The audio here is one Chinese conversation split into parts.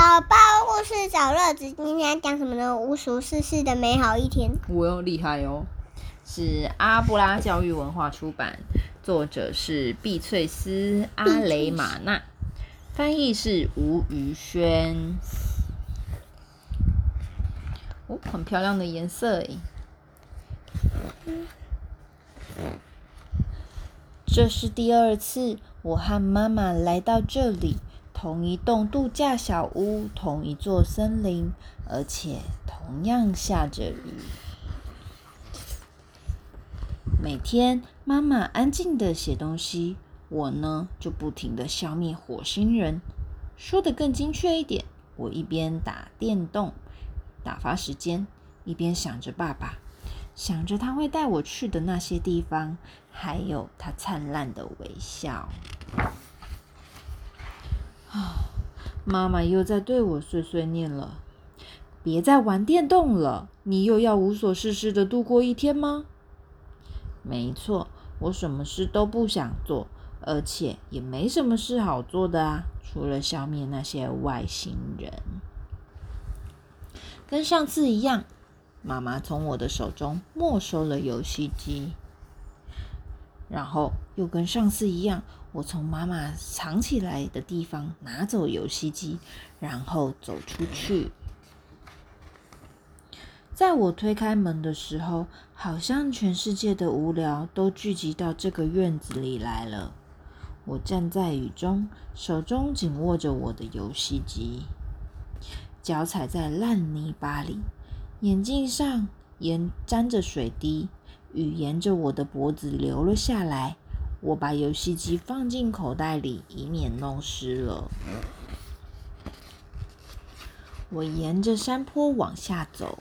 宝宝故事找乐子，今天讲什么呢？无所事事的美好一天。我哟厉害哦，是阿布拉教育文化出版，作者是碧翠丝阿雷玛纳，翻译是吴瑜轩。哦，很漂亮的颜色诶。这是第二次我和妈妈来到这里，同一栋度假小屋，同一座森林，而且同样下着雨。每天妈妈安静的写东西，我呢就不停的消灭火星人。说的更精确一点，我一边打电动打发时间，一边想着爸爸。想着他会带我去的那些地方，还有他灿烂的微笑。啊，妈妈又在对我碎碎念了：“别再玩电动了，你又要无所事事的度过一天吗？”没错，我什么事都不想做，而且也没什么事好做的啊，除了消灭那些外星人。跟上次一样。妈妈从我的手中没收了游戏机，然后又跟上次一样，我从妈妈藏起来的地方拿走游戏机，然后走出去。在我推开门的时候，好像全世界的无聊都聚集到这个院子里来了。我站在雨中，手中紧握着我的游戏机，脚踩在烂泥巴里。眼镜上沿沾着水滴，雨沿着我的脖子流了下来。我把游戏机放进口袋里，以免弄湿了。我沿着山坡往下走，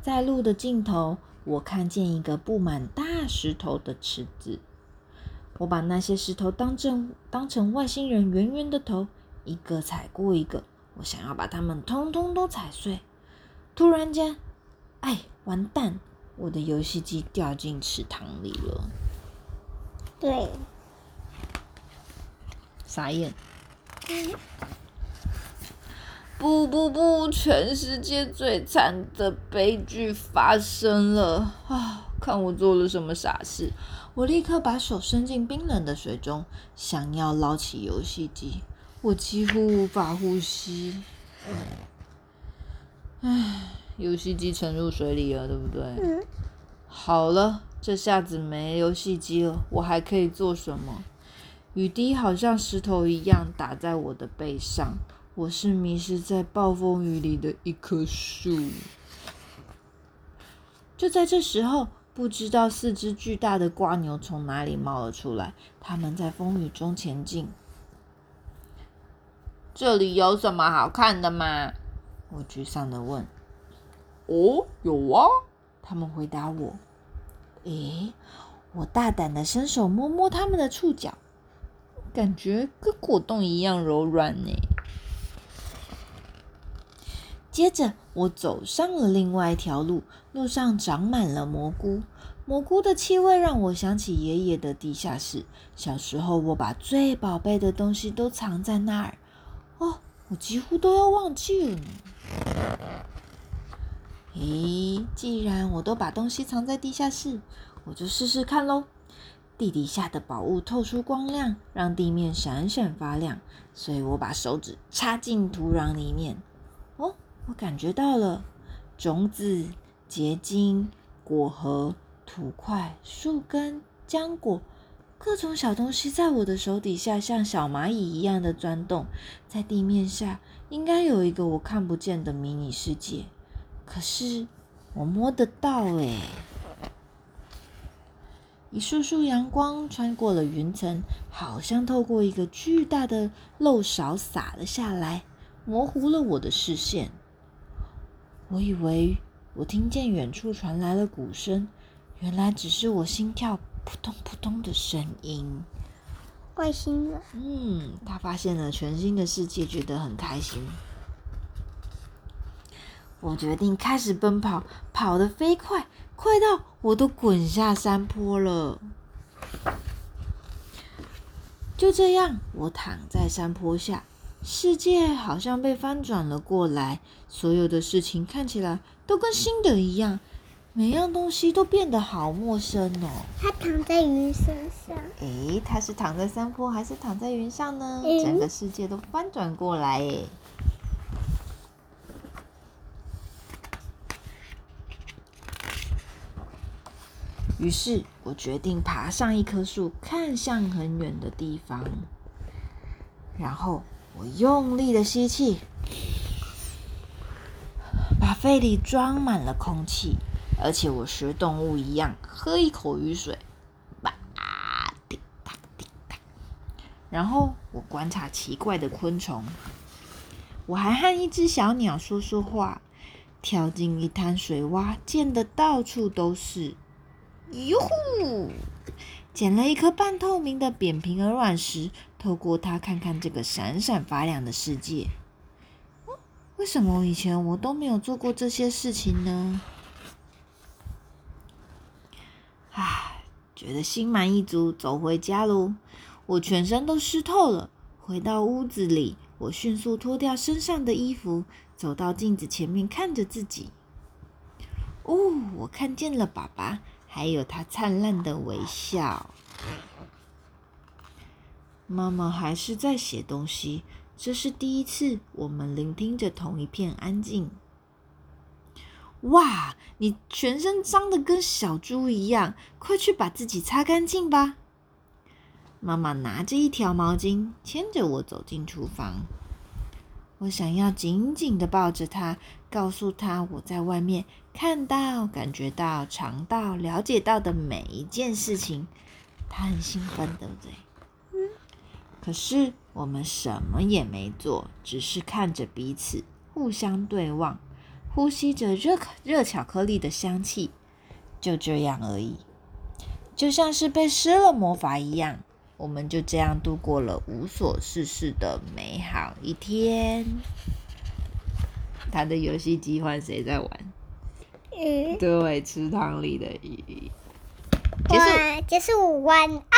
在路的尽头，我看见一个布满大石头的池子。我把那些石头当成当成外星人圆圆的头，一个踩过一个。我想要把它们通通都踩碎。突然间，哎，完蛋！我的游戏机掉进池塘里了。对，傻眼。不不不！全世界最惨的悲剧发生了啊！看我做了什么傻事！我立刻把手伸进冰冷的水中，想要捞起游戏机。我几乎无法呼吸，唉，游戏机沉入水里了，对不对？嗯。好了，这下子没游戏机了，我还可以做什么？雨滴好像石头一样打在我的背上，我是迷失在暴风雨里的一棵树。就在这时候，不知道四只巨大的瓜牛从哪里冒了出来，它们在风雨中前进。这里有什么好看的吗？我沮丧的问。哦，有啊，他们回答我。诶，我大胆的伸手摸摸他们的触角，感觉跟果冻一样柔软呢。接着，我走上了另外一条路，路上长满了蘑菇，蘑菇的气味让我想起爷爷的地下室。小时候，我把最宝贝的东西都藏在那儿。哦，我几乎都要忘记了咦，既然我都把东西藏在地下室，我就试试看喽。地底下的宝物透出光亮，让地面闪闪发亮，所以我把手指插进土壤里面。哦，我感觉到了种子、结晶、果核、土块、树根、浆果。各种小东西在我的手底下像小蚂蚁一样的钻动，在地面下应该有一个我看不见的迷你世界，可是我摸得到诶。一束束阳光穿过了云层，好像透过一个巨大的漏勺洒了下来，模糊了我的视线。我以为我听见远处传来了鼓声，原来只是我心跳。扑通扑通的声音，外星人。嗯，他发现了全新的世界，觉得很开心。我决定开始奔跑，跑得飞快，快到我都滚下山坡了。就这样，我躺在山坡下，世界好像被翻转了过来，所有的事情看起来都跟新的一样，每样东西都变得好陌生哦。它躺在云身上，诶，它是躺在山坡还是躺在云上呢？嗯整个世界都翻转过来诶。于是我决定爬上一棵树，看向很远的地方。然后我用力的吸气，把肺里装满了空气，而且我学动物一样喝一口雨水，吧，滴答滴答。然后我观察奇怪的昆虫，我还和一只小鸟说说话，跳进一滩水洼，溅得到处都是。哟呼！捡了一颗半透明的扁平鹅卵石，透过它看看这个闪闪发亮的世界。为什么以前我都没有做过这些事情呢？唉，觉得心满意足，走回家喽。我全身都湿透了，回到屋子里，我迅速脱掉身上的衣服，走到镜子前面看着自己。哦，我看见了爸爸，还有他灿烂的微笑。妈妈还是在写东西，这是第一次我们聆听着同一片安静。哇，你全身脏的跟小猪一样，快去把自己擦干净吧。妈妈拿着一条毛巾，牵着我走进厨房。我想要紧紧的抱着他，告诉他我在外面看到、感觉到、尝到、了解到的每一件事情。他很兴奋，对不对？嗯。可是我们什么也没做，只是看着彼此，互相对望，呼吸着热热巧克力的香气，就这样而已。就像是被施了魔法一样，我们就这样度过了无所事事的美好一天。他的游戏机换谁在玩？嗯，对，池塘里的鱼。结束。哇，结束，晚安。